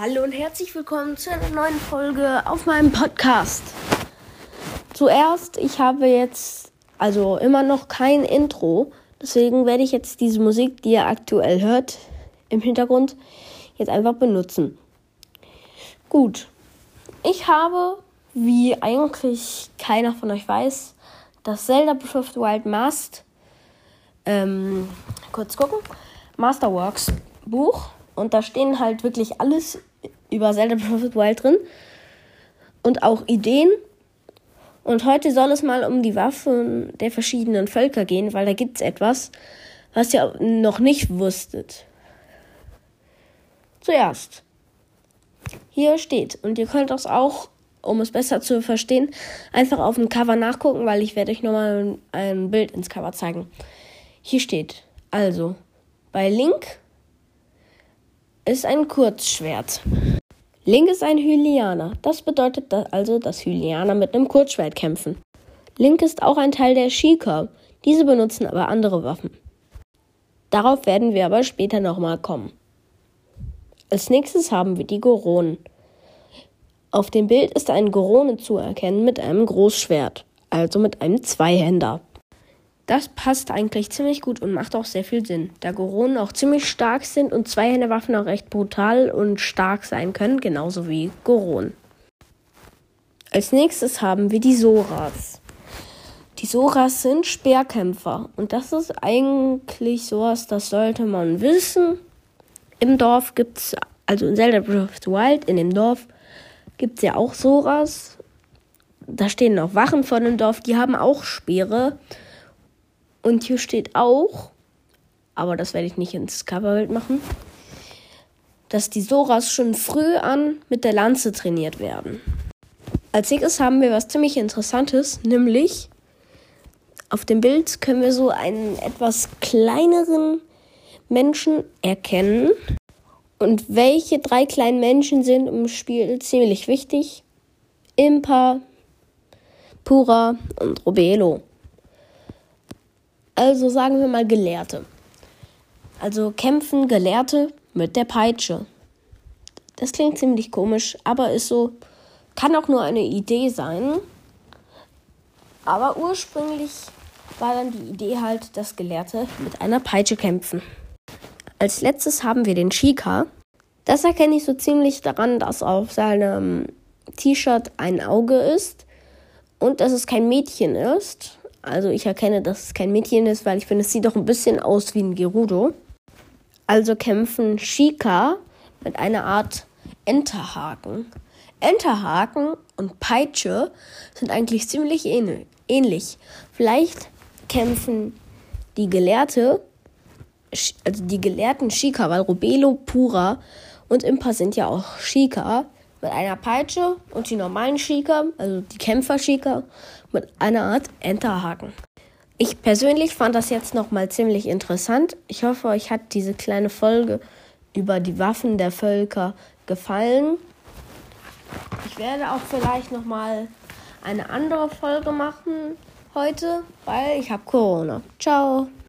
Hallo und herzlich willkommen zu einer neuen Folge auf meinem Podcast. Zuerst, ich habe jetzt also immer noch kein Intro, deswegen werde ich jetzt diese Musik, die ihr aktuell hört, im Hintergrund jetzt einfach benutzen. Gut, ich habe, wie eigentlich keiner von euch weiß, das Zelda Breath of the Wild Mast, ähm, kurz gucken, Masterworks Buch und da stehen halt wirklich alles über Zelda Breath of the Wild drin. Und auch Ideen. Und heute soll es mal um die Waffen der verschiedenen Völker gehen, weil da gibt es etwas, was ihr noch nicht wusstet. Zuerst. Hier steht, und ihr könnt das auch, um es besser zu verstehen, einfach auf dem Cover nachgucken, weil ich werde euch nochmal ein Bild ins Cover zeigen. Hier steht, also, bei Link ist ein Kurzschwert. Link ist ein Hylianer. Das bedeutet also, dass Hylianer mit einem Kurzschwert kämpfen. Link ist auch ein Teil der Sheikah. Diese benutzen aber andere Waffen. Darauf werden wir aber später nochmal kommen. Als nächstes haben wir die Goronen. Auf dem Bild ist ein Gorone zu erkennen mit einem Großschwert, also mit einem Zweihänder. Das passt eigentlich ziemlich gut und macht auch sehr viel Sinn, da Goronen auch ziemlich stark sind und Zweihänderwaffen auch recht brutal und stark sein können, genauso wie Goronen. Als nächstes haben wir die Soras. Die Soras sind Speerkämpfer und das ist eigentlich sowas, das sollte man wissen. Im Dorf gibt es, also in Zelda Breath of the Wild, in dem Dorf gibt es ja auch Soras. Da stehen noch Wachen vor dem Dorf, die haben auch Speere. Und hier steht auch, aber das werde ich nicht ins Coverbild machen, dass die Soras schon früh an mit der Lanze trainiert werden. Als nächstes haben wir was ziemlich Interessantes, nämlich auf dem Bild können wir so einen etwas kleineren Menschen erkennen. Und welche drei kleinen Menschen sind im Spiel ziemlich wichtig? Impa, Pura und Robelo. Also sagen wir mal Gelehrte. Also kämpfen Gelehrte mit der Peitsche. Das klingt ziemlich komisch, aber ist so, kann auch nur eine Idee sein. Aber ursprünglich war dann die Idee halt, dass Gelehrte mit einer Peitsche kämpfen. Als letztes haben wir den Shika. Das erkenne ich so ziemlich daran, dass auf seinem T-Shirt ein Auge ist und dass es kein Mädchen ist. Also ich erkenne, dass es kein Mädchen ist, weil ich finde, es sieht doch ein bisschen aus wie ein Gerudo. Also kämpfen Shika mit einer Art Enterhaken. Enterhaken und Peitsche sind eigentlich ziemlich ähnlich. Vielleicht kämpfen die Gelehrte, also die Gelehrten Shika, weil Robelo, Pura und Impa sind ja auch Shika, mit einer Peitsche und die normalen Shika, also die Kämpfer-Shika, mit einer Art Enterhaken. Ich persönlich fand das jetzt nochmal ziemlich interessant. Ich hoffe, euch hat diese kleine Folge über die Waffen der Völker gefallen. Ich werde auch vielleicht nochmal eine andere Folge machen heute, weil ich habe Corona. Ciao.